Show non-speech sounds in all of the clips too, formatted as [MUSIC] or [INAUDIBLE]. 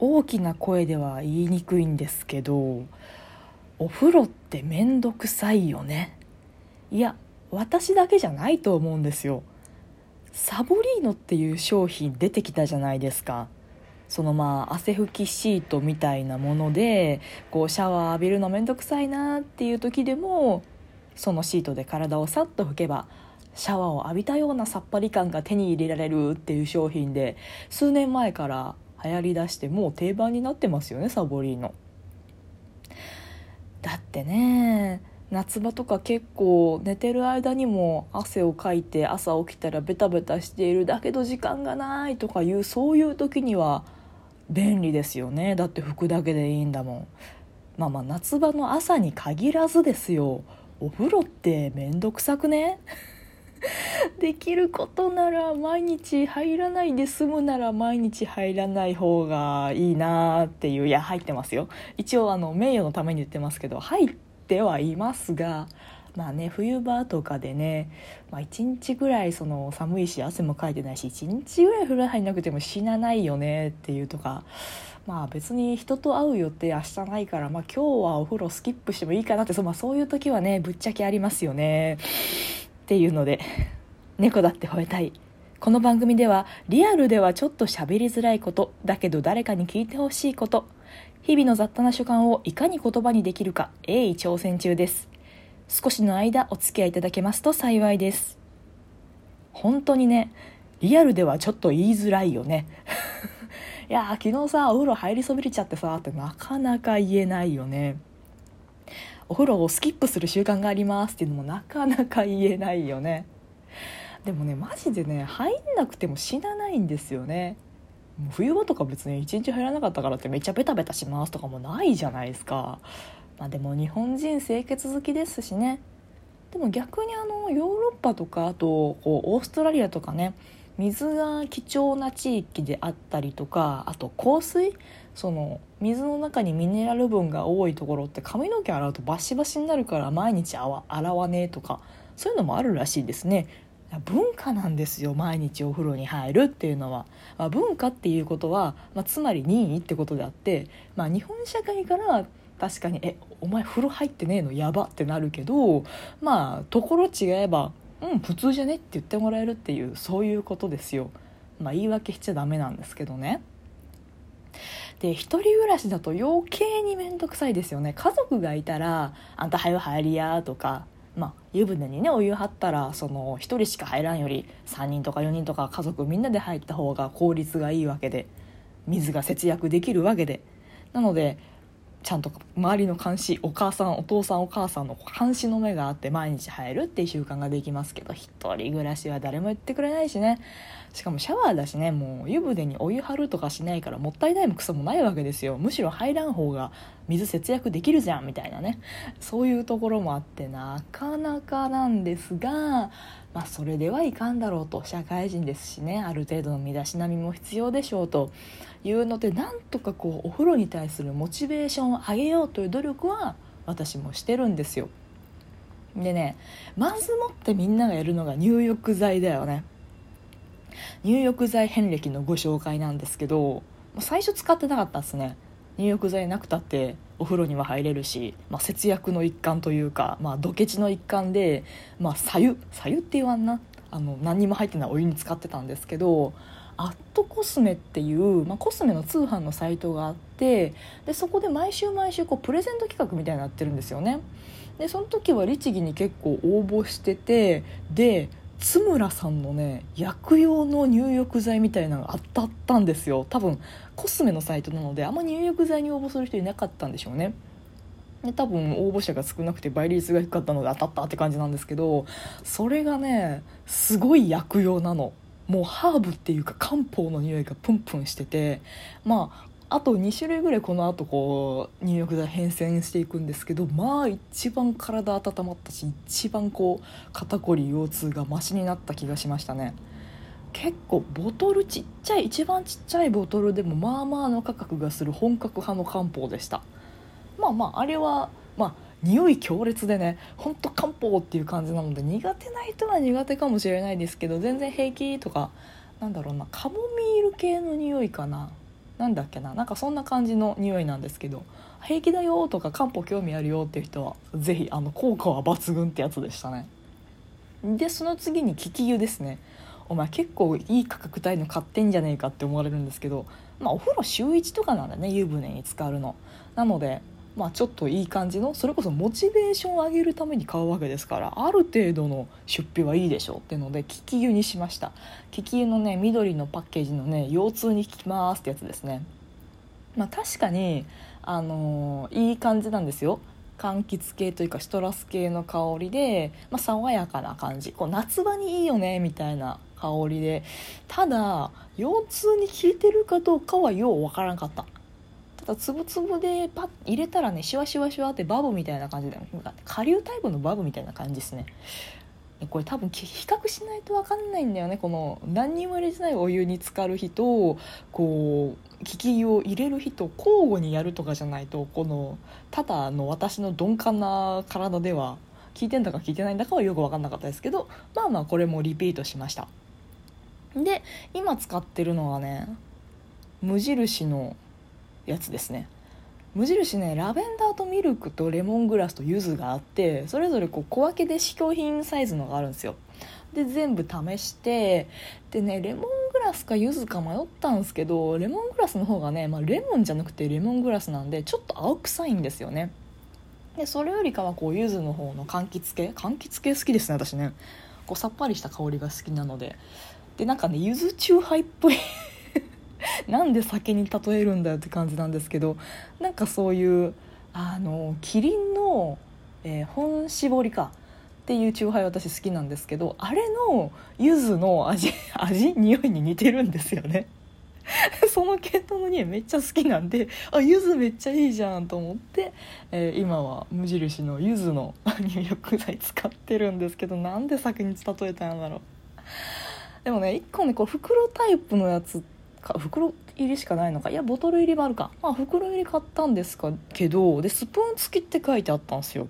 大きな声では言いにくいんですけどお風呂ってめんどくさいよね。いや私だけじゃないと思うんですよ。サボリーノっていう商品出てきたじゃないですか。そのまあ汗拭きシートみたいなものでこうシャワー浴びるのめんどくさいなっていう時でもそのシートで体をさっと拭けばシャワーを浴びたようなさっぱり感が手に入れられるっていう商品で数年前から流行りだしてもう定番になってますよねサボリーノだってね夏場とか結構寝てる間にも汗をかいて朝起きたらベタベタしているだけど時間がないとかいうそういう時には便利ですよね。だって服だけでいいんだもん。まあまあ夏場の朝に限らずですよ。お風呂ってめんどくさくね？[LAUGHS] できることなら毎日入らないで済むなら毎日入らない方がいいなっていういや入ってますよ。一応あの名誉のために言ってますけど入ってはいますがまあね冬場とかでね、まあ、1日ぐらいその寒いし汗もかいてないし1日ぐらい風呂入んなくても死なないよねっていうとかまあ別に人と会う予定明日ないから、まあ、今日はお風呂スキップしてもいいかなってそ,、まあ、そういう時はねぶっちゃけありますよね。っていうので [LAUGHS] 猫だって吠えたい。この番組ではリアルではちょっと喋りづらいことだけど誰かに聞いてほしいこと日々の雑多な所感をいかに言葉にできるか鋭意挑戦中です。少しの間お付き合いいただけますと幸いです。本当にねリアルではちょっと言いづらいよね。[LAUGHS] いや昨日さお風呂入りそびれちゃってさってなかなか言えないよね。お風呂をスキップする習慣がありますっていうのもなかなか言えないよね。でもねマジでね入んなくても死なないんですよね。もう冬場とか別に1日入らなかったからってめっちゃベタベタしますとかもないじゃないですか。まあでも日本人清潔好きですしね。でも逆にあのヨーロッパとかあとこうオーストラリアとかね水が貴重な地域であったりとかあと香水その水の中にミネラル分が多いところって髪の毛洗うとバシバシになるから毎日洗わねえとかそういうのもあるらしいですね。文化なんですよ毎日お風呂に入るっていうのは、まあ、文化っていうことは、まあ、つまり任意ってことであって、まあ、日本社会から確かに「えお前風呂入ってねえの？やば」ってなるけどまあところ違えば「うん普通じゃね?」って言ってもらえるっていうそういうことですよ。まあ、言い訳しちゃダメなんですけどね。で一人暮らしだと余計に面倒くさいですよね家族がいたら「あんた早入りや」とかまあ、湯船にねお湯張ったらその1人しか入らんより3人とか4人とか家族みんなで入った方が効率がいいわけで水が節約できるわけでなのでちゃんと周りの監視お母さんお父さんお母さんの監視の目があって毎日入るっていう習慣ができますけど一人暮らしは誰も言ってくれないしね。しかもシャワーだしねもう湯船にお湯張るとかしないからもったいないもクソもないわけですよ。むしろ入らん方が水節約できるじゃんみたいなね。そういうところもあってなかなかなんですがまあそれではいかんだろうと社会人ですしねある程度の身だしなみも必要でしょうというのでなんとかこうお風呂に対するモチベーションを上げようという努力は私もしてるんですよ。でねまずもってみんながやるのが入浴剤だよね。入浴剤遍歴のご紹介なんですけど最初使ってなかったんですね。入浴剤なくたってお風呂には入れるし、まあ、節約の一環というか、まあ、ドケチの一環で、まあ、左右左右って言わんな。あの何にも入ってないお湯に使ってたんですけどアットコスメっていう、まあ、コスメの通販のサイトがあってでそこで毎週毎週こうプレゼント企画みたいになってるんですよね。でその時は律儀に結構応募しててで津村さんのね薬用の入浴剤みたいなのが当たったんですよ。多分コスメのサイトなのであんま入浴剤に応募する人いなかったんでしょうね。で多分応募者が少なくて倍率が低かったので当たったって感じなんですけどそれがねすごい薬用なの。もうハーブっていうか漢方の匂いがプンプンしててまああと2種類ぐらいこのあとこう入浴剤変遷していくんですけどまあ一番体温まったし一番こう肩こり腰痛がマシになった気がしましたね。結構ボトルちっちゃい一番ちっちゃいボトルでもまあまあの価格がする本格派の漢方でした。まあまああれはまあ匂い強烈でねほんと漢方っていう感じなので苦手な人は苦手かもしれないですけど全然平気とかなんだろうなカモミール系の匂いかな。なんだっけななんかそんな感じの匂いなんですけど平気だよとか漢方興味あるよっていう人は是非あの効果は抜群ってやつでしたね。でその次に利き湯ですねお前結構いい価格帯の買ってんじゃねえかって思われるんですけどまあお風呂週1とかなんだね湯船に浸かるの。なのでまあちょっといい感じのそれこそモチベーションを上げるために買うわけですからある程度の出費はいいでしょうっていうので利き湯にしました。利き湯のね緑のパッケージのね腰痛に効きますってやつですね。まあ確かにあのーいい感じなんですよ。柑橘系というかシトラス系の香りで、まあ、爽やかな感じ。こう夏場にいいよねみたいな香りで。ただ腰痛に効いてるかどうかはようわからんかった。だつぶつぶでパッ入れたらねシュワシュワシュワってバブみたいな感じで下流タイプのバブみたいな感じですね。これ多分比較しないと分かんないんだよね。この何にも入れてないお湯に浸かる日とこう利きを入れる日と交互にやるとかじゃないとこのただの私の鈍感な体では効いてんだか効いてないんだかはよく分かんなかったですけどまあまあこれもリピートしました。で今使ってるのはね無印のやつですね。無印ねラベンダーとミルクとレモングラスと柚子があってそれぞれこう小分けで試供品サイズのがあるんですよ。で全部試してでねレモングラスか柚子か迷ったんですけどレモングラスの方がね、まあ、レモンじゃなくてレモングラスなんでちょっと青臭いんですよね。でそれよりかはこう柚子の方の柑橘系？柑橘系好きですね私ね。こうさっぱりした香りが好きなので。でなんかね柚子チューハイっぽい [LAUGHS] なんで酒に例えるんだよって感じなんですけどなんかそういうあのキリンの、えー本搾りかっていうチューハイ私好きなんですけどあれの柚子の味 [LAUGHS] 味匂いに似てるんですよね。[LAUGHS] その系統の匂いめっちゃ好きなんであ柚子めっちゃいいじゃんと思って、えー今は無印の柚子の入浴剤使ってるんですけどなんで酒に例えたんだろう。でもね1個ねこう袋タイプのやつか袋入りしかないのか？いやボトル入りもあるか。まあ袋入り買ったんですかけどでスプーン付きって書いてあったんですよ。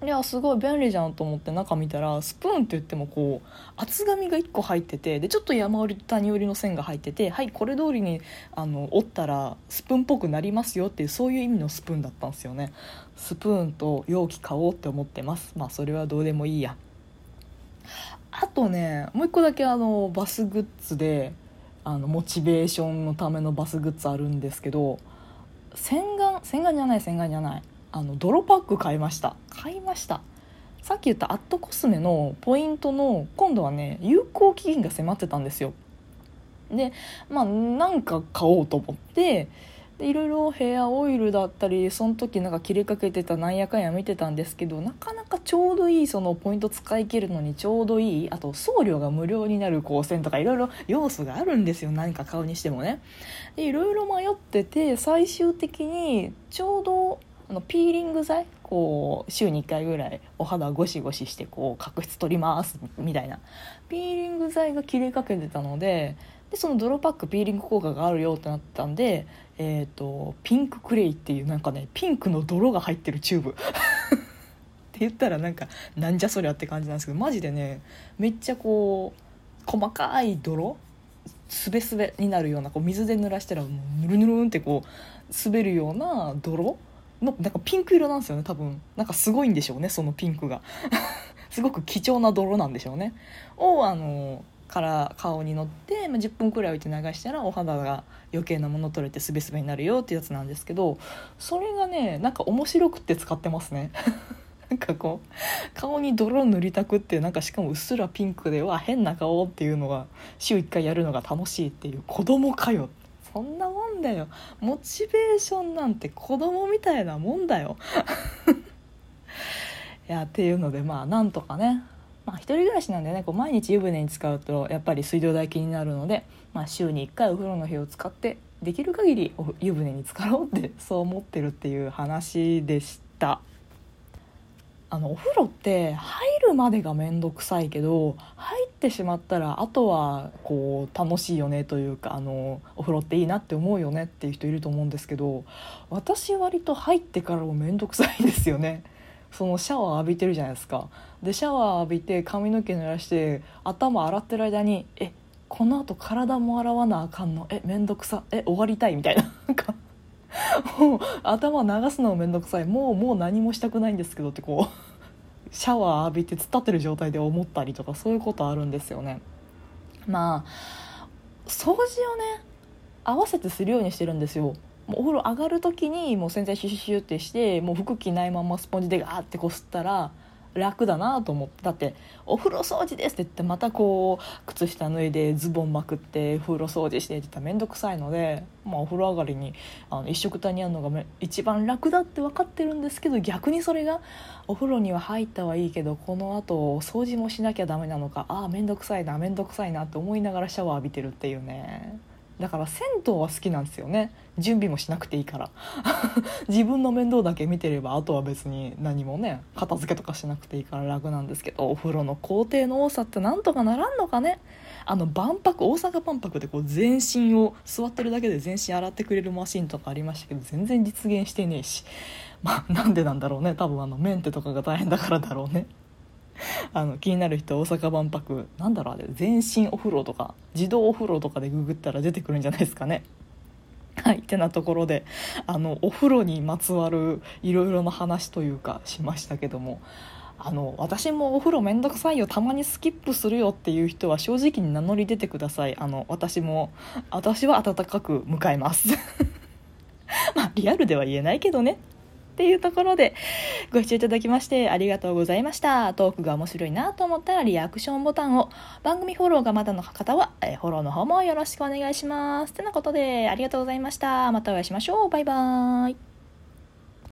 いやすごい便利じゃんと思って中見たらスプーンって言ってもこう厚紙が1個入っててでちょっと山折り谷折りの線が入っててはいこれ通りにあの折ったらスプーンっぽくなりますよっていうそういう意味のスプーンだったんですよね。スプーンと容器買おうって思ってます。まあそれはどうでもいいや。あとねもう一個だけあのバスグッズであのモチベーションのためのバスグッズあるんですけど洗顔洗顔じゃない洗顔じゃない。あの泥パック買いました。買いました。さっき言ったアットコスメのポイントの今度はね有効期限が迫ってたんですよ。でまあなんか買おうと思ってでいろいろヘアオイルだったりその時なんか切れかけてたなんやかんや見てたんですけどなかなかちょうどいいそのポイント使い切るのにちょうどいいあと送料が無料になる光線とかいろいろ要素があるんですよ。何か買うにしてもね。でいろいろ迷ってて最終的にちょうどあのピーリング剤こう週に1回ぐらいお肌ゴシゴシしてこう角質取りますみたいな。ピーリング剤が切れかけてたのででその泥パックピーリング効果があるよってなったんで、えー、とピンククレイっていうなんかねピンクの泥が入ってるチューブ。[LAUGHS] って言ったらなんかなんじゃそりゃって感じなんですけどマジでねめっちゃこう細かい泥すべすべになるようなこう水で濡らしたらもうぬるぬるんってこう滑るような泥のなんかピンク色なんですよね多分。なんかすごいんでしょうねそのピンクが。[LAUGHS] すごく貴重な泥なんでしょうね。をあのから顔に乗って、まあ、10分くらい置いて流したらお肌が余計なもの取れてスベスベになるよってやつなんですけどそれがねなんか面白くって使ってますね。[LAUGHS] なんかこう顔に泥塗りたくってなんかしかもうっすらピンクでわ変な顔っていうのが週1回やるのが楽しいっていう子供かよ。そんなもんだよ。モチベーションなんて子供みたいなもんだよ。[LAUGHS] いやっていうのでまあなんとかねまあ一人暮らしなんでねこう毎日湯船に使うとやっぱり水道代気になるので、まあ、週に1回お風呂の日を使ってできる限り湯船に浸かろうって [LAUGHS] そう思ってるっていう話でした。あのお風呂って入るまでが面倒くさいけど入ってしまったらあとはこう楽しいよねというかあのお風呂っていいなって思うよねっていう人いると思うんですけど私割と入ってからも面倒くさいんですよねそのシャワー浴びてるじゃないですか。でシャワー浴びて髪の毛濡らして頭洗ってる間にえこのあと体も洗わなあかんの？えめんどくさ。え終わりたい？みたいな。なんかもう頭流すのもめんどくさい。もうもう何もしたくないんですけどってこうシャワー浴びて突っ立ってる状態で思ったりとかそういうことあるんですよね。まあ掃除をね合わせてするようにしてるんですよ。もうお風呂上がる時にもう洗剤シュシュシュってしてもう服着ないままスポンジでガーってこすったら楽だなと思ってだって「お風呂掃除です」って言ってまたこう靴下脱いでズボンまくって風呂掃除してって言ったら面倒くさいので、まあ、お風呂上がりにあの一緒くたにやるのが一番楽だって分かってるんですけど逆にそれがお風呂には入ったはいいけどこのあと掃除もしなきゃダメなのかああ面倒くさいな面倒くさいなって思いながらシャワー浴びてるっていうね。だから銭湯は好きなんですよね。準備もしなくていいから。[LAUGHS] 自分の面倒だけ見てればあとは別に何もね片付けとかしなくていいから楽なんですけどお風呂の工程の多さってなんとかならんのかね。あの万博大阪万博でこう全身を座ってるだけで全身洗ってくれるマシンとかありましたけど全然実現してねえし。まあなんでなんだろうね。多分あのメンテとかが大変だからだろうね。[LAUGHS] あの気になる人大阪万博。なんだろうあれ。全身お風呂とか自動お風呂とかでググったら出てくるんじゃないですかね。[LAUGHS] はいってなところであのお風呂にまつわるいろいろな話というかしましたけども。あの私もお風呂めんどくさいよたまにスキップするよっていう人は正直に名乗り出てください。あの私も私は温かく迎えます。[LAUGHS] まあリアルでは言えないけどね。っていうところでご視聴いただきましてありがとうございました。トークが面白いなと思ったらリアクションボタンを番組フォローがまだの方は、えフォローの方もよろしくお願いします。てなことでありがとうございました。またお会いしましょう。バイバーイ。